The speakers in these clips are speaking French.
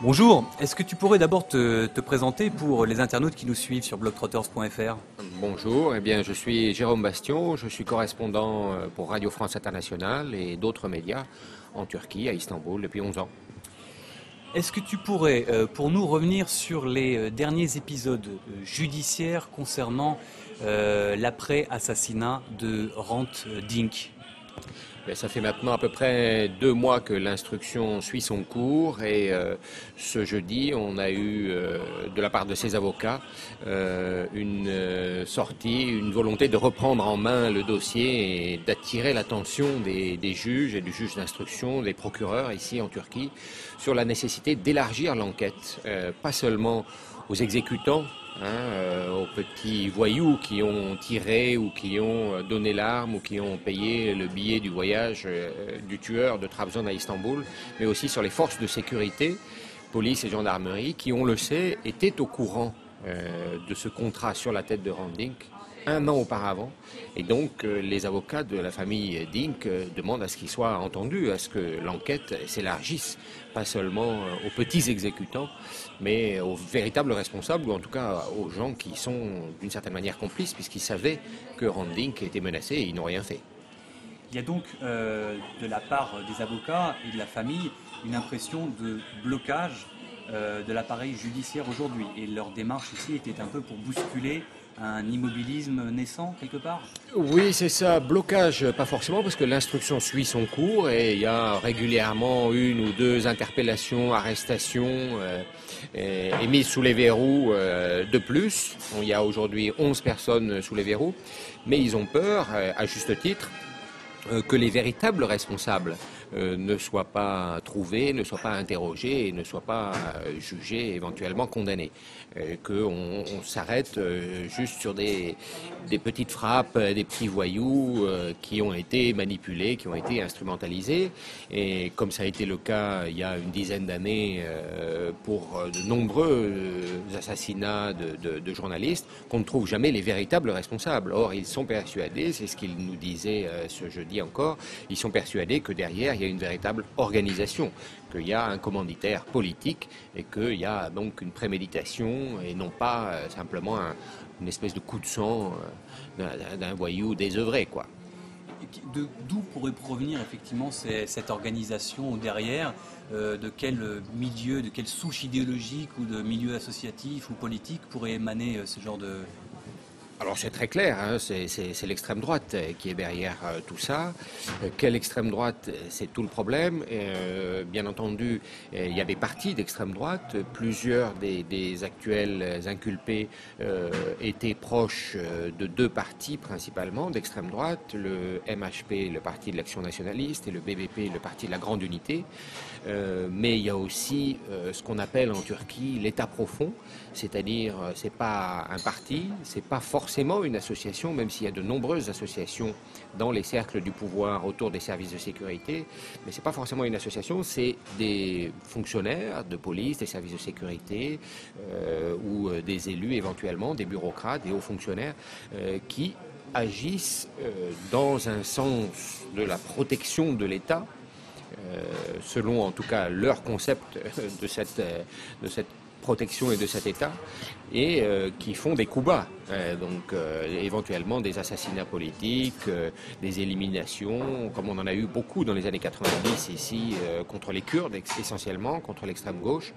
Bonjour, est-ce que tu pourrais d'abord te, présenter pour les internautes qui nous suivent sur blogtrotters.fr Bonjour, eh bien, je suis Jérôme Bastion, je suis correspondant euh, pour Radio France Internationale et d'autres médias en Turquie, à Istanbul, depuis 11 ans. Est-ce que tu pourrais, euh, pour nous, revenir sur les euh, derniers épisodes judiciaires concernant l'après-assassinat de Rant Dink? Ça fait maintenant à peu près deux mois que l'instruction suit son cours et euh, ce jeudi, on a eu euh, de la part de ses avocats euh, une sortie, une volonté de reprendre en main le dossier et d'attirer l'attention des, juges et du juge d'instruction, des procureurs ici en Turquie sur la nécessité d'élargir l'enquête, pas seulement aux exécutants Hein, euh, aux petits voyous qui ont tiré ou qui ont euh, donné l'arme ou qui ont payé le billet du voyage euh, du tueur de Trabzon à Istanbul, mais aussi sur les forces de sécurité, police et gendarmerie, qui, on le sait, étaient au courant de ce contrat sur la tête de Randink un an auparavant. Et donc, euh, les avocats de la famille Dink euh, demandent à ce qu'il soit entendu, à ce que l'enquête s'élargisse, pas seulement euh, aux petits exécutants, mais aux véritables responsables, ou en tout cas aux gens qui sont d'une certaine manière complices, puisqu'ils savaient que Randink était menacé et ils n'ont rien fait. Il y a donc de la part des avocats et de la famille une impression de blocage de l'appareil judiciaire aujourd'hui. Et leur démarche ici était un peu pour bousculer un immobilisme naissant quelque part Oui, c'est ça. Blocage, pas forcément, parce que l'instruction suit son cours et il y a régulièrement une ou deux interpellations, arrestations euh, et, mises sous les verrous euh, de plus. Il y a aujourd'hui 11 personnes sous les verrous, mais ils ont peur, euh, à juste titre, que les véritables responsables euh, ne soit pas trouvé, ne soit pas interrogé et ne soit pas euh, jugé, éventuellement condamné. Euh, qu'on on, s'arrête juste sur des, petites frappes, des petits voyous qui ont été manipulés, qui ont été instrumentalisés. Et comme ça a été le cas il y a une dizaine d'années pour de nombreux assassinats de, journalistes, qu'on ne trouve jamais les véritables responsables. Or, ils sont persuadés, c'est ce qu'ils nous disaient ce jeudi encore, ils sont persuadés que derrière, il y a une véritable organisation, qu'il y a un commanditaire politique et qu'il y a donc une préméditation et non pas euh, simplement une espèce de coup de sang euh, d'un voyou désœuvré, quoi. D'où pourrait provenir effectivement cette organisation derrière euh, De quel milieu, de quelle souche idéologique ou de milieu associatif ou politique pourrait émaner ce genre de, alors c'est très clair, hein, c'est l'extrême droite qui est derrière euh, tout ça. Euh, quelle extrême droite, c'est tout le problème. Euh, bien entendu, il y a des partis d'extrême droite. Plusieurs des, actuels inculpés étaient proches de deux partis principalement d'extrême droite, le MHP, le Parti de l'Action nationaliste, et le BBP, le Parti de la Grande Unité. mais il y a aussi ce qu'on appelle en Turquie l'État profond, c'est-à-dire c'est pas un parti, c'est pas forcément forcément une association, même s'il y a de nombreuses associations dans les cercles du pouvoir autour des services de sécurité, mais ce n'est pas forcément une association, c'est des fonctionnaires de police, des services de sécurité euh, ou euh, des élus éventuellement, des bureaucrates, des hauts fonctionnaires euh, qui agissent dans un sens de la protection de l'État, selon en tout cas leur concept de cette, de cette protection et de cet État, et euh, qui font des coups bas, euh, donc euh, éventuellement des assassinats politiques, des éliminations, comme on en a eu beaucoup dans les années 90 ici, contre les Kurdes essentiellement, contre l'extrême gauche.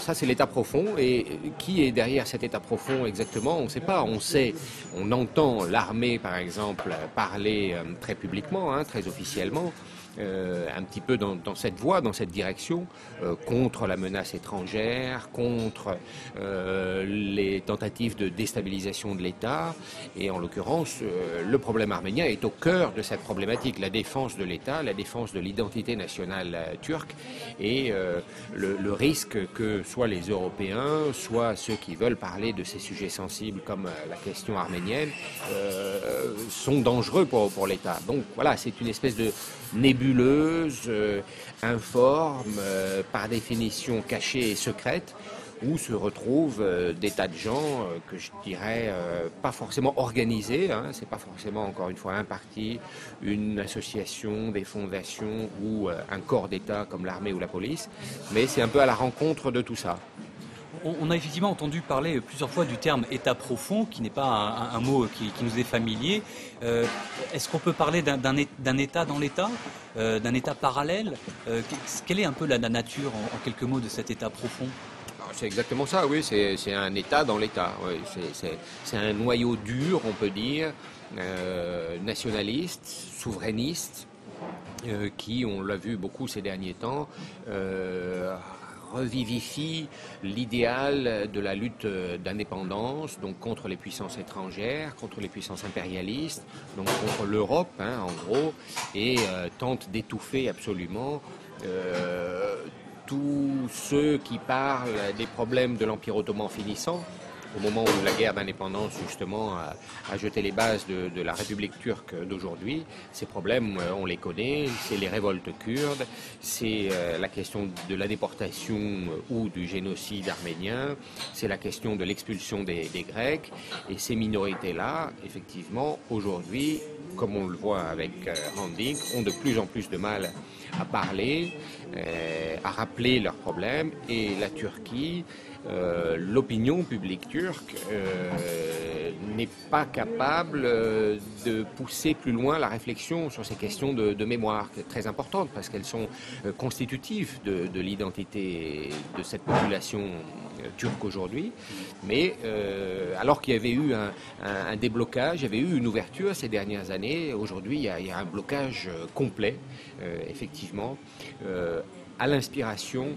ça c'est l'État profond, et qui est derrière cet État profond exactement On ne sait pas, on sait, on entend l'armée par exemple parler très publiquement, hein, très officiellement. Euh, un petit peu dans, cette voie, dans cette direction, euh, contre la menace étrangère, contre euh, les tentatives de déstabilisation de l'État. Et en l'occurrence, le problème arménien est au cœur de cette problématique, la défense de l'État, la défense de l'identité nationale turque et le, risque que soit les Européens, soit ceux qui veulent parler de ces sujets sensibles comme la question arménienne, sont dangereux pour, pour l'État. Donc voilà, c'est une espèce de nébuleuse, euh, informe, euh, par définition cachée et secrète, où se retrouvent des tas de gens que je dirais pas forcément organisés, hein, c'est pas forcément encore une fois un parti, une association, des fondations ou un corps d'État comme l'armée ou la police, mais c'est un peu à la rencontre de tout ça. On, a effectivement entendu parler plusieurs fois du terme État profond, qui n'est pas un, mot qui, nous est familier. Euh, est-ce qu'on peut parler d'un État dans l'État, euh, d'un État parallèle euh, Quelle est un peu la, nature, en, quelques mots, de cet État profond? C'est exactement ça, oui, c'est un État dans l'État. c'est un noyau dur, on peut dire, nationaliste, souverainiste, qui, on l'a vu beaucoup ces derniers temps, revivifie l'idéal de la lutte d'indépendance, donc contre les puissances étrangères, contre les puissances impérialistes, donc contre l'Europe, hein, en gros, et euh, tente d'étouffer absolument euh, tous ceux qui parlent des problèmes de l'Empire ottoman finissant, au moment où la guerre d'indépendance justement a, jeté les bases de, la République turque d'aujourd'hui. Ces problèmes, euh, on les connaît, c'est les révoltes kurdes, c'est euh, la question de la déportation euh, ou du génocide arménien, c'est la question de l'expulsion des, Grecs, et ces minorités-là, effectivement, aujourd'hui, comme on le voit avec Randik, ont de plus en plus de mal à parler, à rappeler leurs problèmes, et la Turquie euh, l'opinion publique turque euh, n'est pas capable euh, de pousser plus loin la réflexion sur ces questions de, mémoire, très importantes parce qu'elles sont constitutives de, l'identité de cette population turque aujourd'hui. Mais alors qu'il y avait eu un, déblocage, il y avait eu une ouverture ces dernières années, aujourd'hui il, il, y a un blocage complet, effectivement, à l'inspiration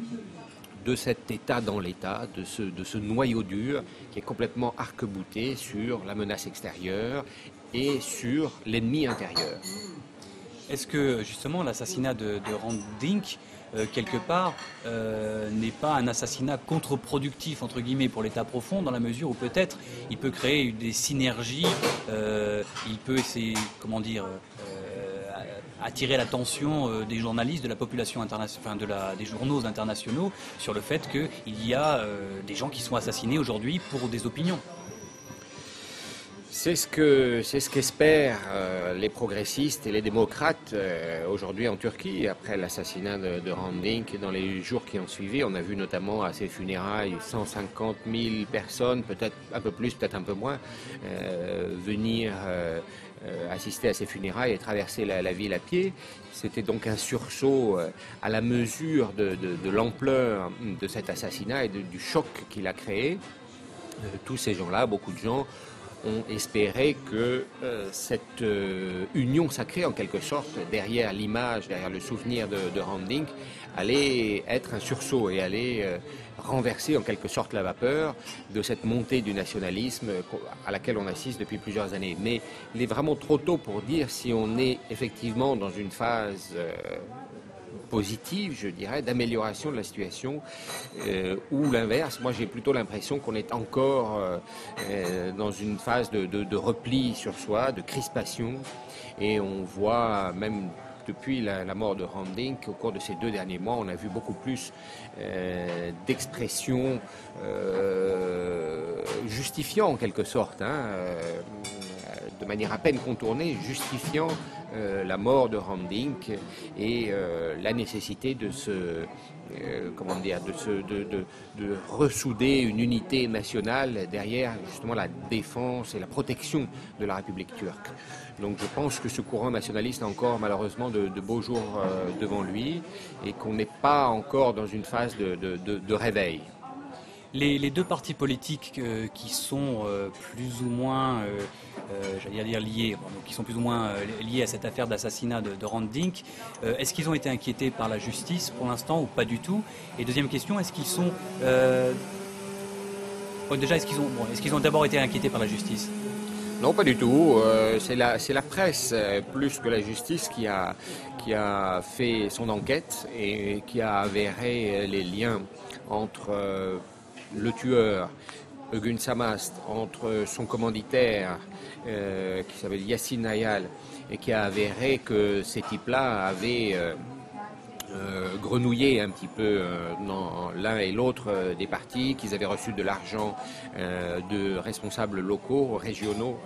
de cet État dans l'État, de ce, noyau dur qui est complètement arc-bouté sur la menace extérieure et sur l'ennemi intérieur. Est-ce que justement l'assassinat de, de Rand Dink, euh, quelque part, euh, n'est pas un assassinat contre-productif entre guillemets pour l'État profond, dans la mesure où peut-être il peut créer des synergies, euh, il peut essayer, comment dire, attirer l'attention euh, des journalistes, de la population internationale, de la, des journaux internationaux sur le fait qu'il y a euh, des gens qui sont assassinés aujourd'hui pour des opinions. C'est ce qu'espèrent euh, les progressistes et les démocrates aujourd'hui en Turquie après l'assassinat de, de Randink. Dans les jours qui ont suivi, on a vu notamment à ses funérailles 150 000 personnes, peut-être un peu plus, peut-être un peu moins, venir euh, assister à ses funérailles et traverser la, ville à pied. C'était donc un sursaut euh, à la mesure de, l'ampleur de cet assassinat et du choc qu'il a créé. Euh, tous ces gens-là, beaucoup de gens, ont espéré que cette union sacrée, en quelque sorte, derrière l'image, derrière le souvenir de, de allait être un sursaut et allait renverser en quelque sorte la vapeur de cette montée du nationalisme à laquelle on assiste depuis plusieurs années. Mais il est vraiment trop tôt pour dire si on est effectivement dans une phase euh, positive, je dirais, d'amélioration de la situation, euh, ou l'inverse. Moi, j'ai plutôt l'impression qu'on est encore euh, dans une phase de, repli sur soi, de crispation, et on voit même depuis la, mort de Randink, au cours de ces deux derniers mois, on a vu beaucoup plus euh, d'expressions euh, justifiant en quelque sorte, hein, euh, de manière à peine contournée, justifiant la mort de Randink et la nécessité de se dire, de, ressouder une unité nationale derrière justement la défense et la protection de la République turque. Donc je pense que ce courant nationaliste a encore malheureusement de, beaux jours euh, devant lui et qu'on n'est pas encore dans une phase de, réveil. Les, deux partis politiques euh, qui sont euh, plus ou moins, dire liés, à cette affaire d'assassinat de, de, Rand Dink, est-ce qu'ils ont été inquiétés par la justice pour l'instant ou pas du tout? Et deuxième question, est-ce qu'ils sont déjà, est-ce qu'ils ont, d'abord été inquiétés par la justice? Non, pas du tout. Euh, c'est la, presse, euh, plus que la justice, qui a, qui a fait son enquête et qui a avéré les liens entre euh, le tueur, Egun Samast, entre son commanditaire, qui s'appelle Yassine Nayal, et qui a avéré que ces types-là avaient euh, un petit peu euh, dans l'un et l'autre euh, des partis, qu'ils avaient reçu de l'argent de responsables locaux, régionaux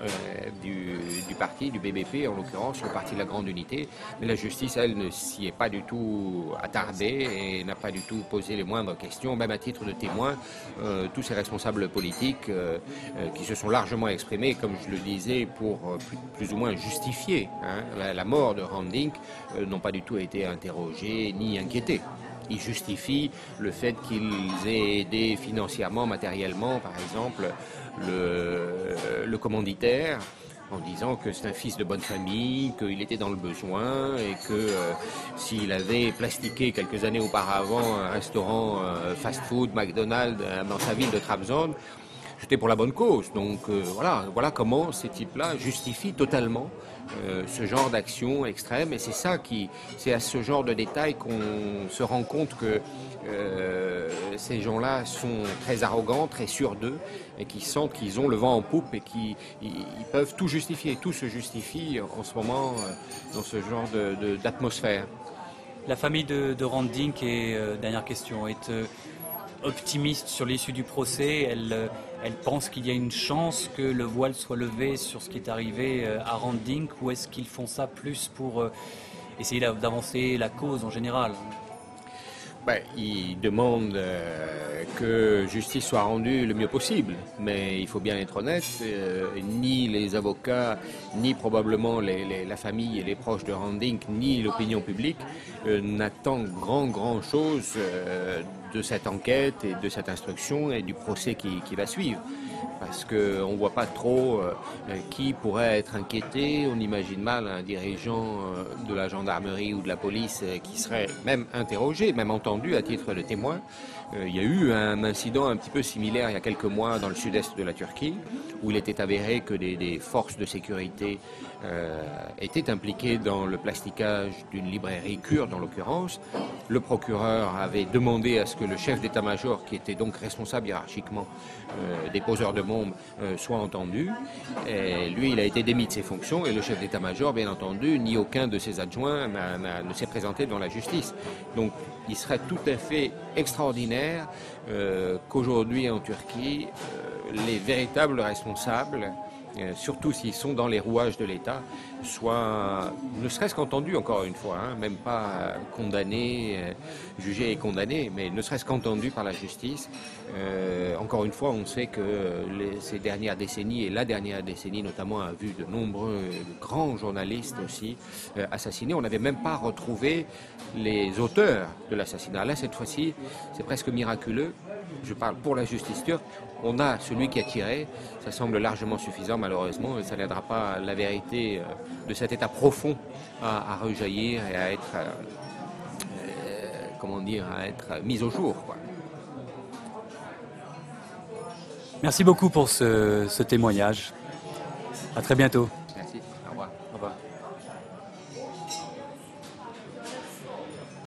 du, du, parti, du BBP en l'occurrence, le parti de la Grande Unité. Mais la justice, elle, ne s'y est pas du tout attardée et n'a pas du tout posé les moindres questions, même à titre de témoin. tous ces responsables politiques qui se sont largement exprimés, comme je le disais, pour plus, ou moins justifier hein, la, la, mort de Randink, n'ont pas du tout été interrogés ni inquiéter. Ils justifient le fait qu'ils aient aidé financièrement, matériellement, par exemple, le, commanditaire, en disant que c'est un fils de bonne famille, qu'il était dans le besoin et que euh, s'il avait plastiqué quelques années auparavant un restaurant euh, fast-food, McDonald's, euh, dans sa ville de Trabzon, c'était pour la bonne cause. Donc voilà, voilà comment ces types-là justifient totalement euh, ce genre d'action extrême. Et c'est ça qui, c'est à ce genre de détails qu'on se rend compte que euh, ces gens-là sont très arrogants, très sûrs d'eux, et qui sentent qu'ils ont le vent en poupe et qui ils, peuvent tout justifier. Tout se justifie en ce moment euh, dans ce genre d'atmosphère. La famille de, de Randink, et dernière question, est optimiste sur l'issue du procès. Elle, elle pense qu'il y a une chance que le voile soit levé sur ce qui est arrivé euh, à Randink. Ou est-ce qu'ils font ça plus pour euh, essayer d'avancer la cause en général? Ben, Ils demandent euh, que justice soit rendue le mieux possible, mais il faut bien être honnête, ni les avocats, ni probablement la famille et les proches de Randink, ni l'opinion publique n'attendent grand grand chose de cette enquête et de cette instruction et du procès qui, va suivre. Parce qu'on ne voit pas trop euh, qui pourrait être inquiété. On imagine mal un dirigeant euh, de la gendarmerie ou de la police euh, qui serait même interrogé, même entendu à titre de témoin. il y a eu un incident un petit peu similaire il y a quelques mois dans le sud-est de la Turquie, où il était avéré que des, forces de sécurité étaient impliquées dans le plasticage d'une librairie kurde en l'occurrence. Le procureur avait demandé à ce que le chef d'état-major, qui était donc responsable hiérarchiquement euh, des poseurs de bombes, euh, soit entendu. Et lui, il a été démis de ses fonctions et le chef d'état-major, bien entendu, ni aucun de ses adjoints ne s'est présenté devant la justice. Donc, il serait tout à fait extraordinaire euh, qu'aujourd'hui en Turquie, les véritables responsables euh, surtout s'ils sont dans les rouages de l'État, soient ne serait-ce qu'entendus encore une fois, hein, même pas condamnés, euh, jugés et condamnés, mais ne serait-ce qu'entendus par la justice. Euh, encore une fois, on sait que ces dernières décennies et la dernière décennie notamment a vu de nombreux grands journalistes aussi assassinés. On n'avait même pas retrouvé les auteurs de l'assassinat. Là, cette fois-ci, c'est presque miraculeux je parle pour la justice turque, on a celui qui a tiré, ça semble largement suffisant malheureusement, ça n'aidera pas la vérité euh, de cet état profond à, rejaillir et à être, euh, euh, mise au jour. Merci beaucoup pour ce, ce témoignage. À très bientôt.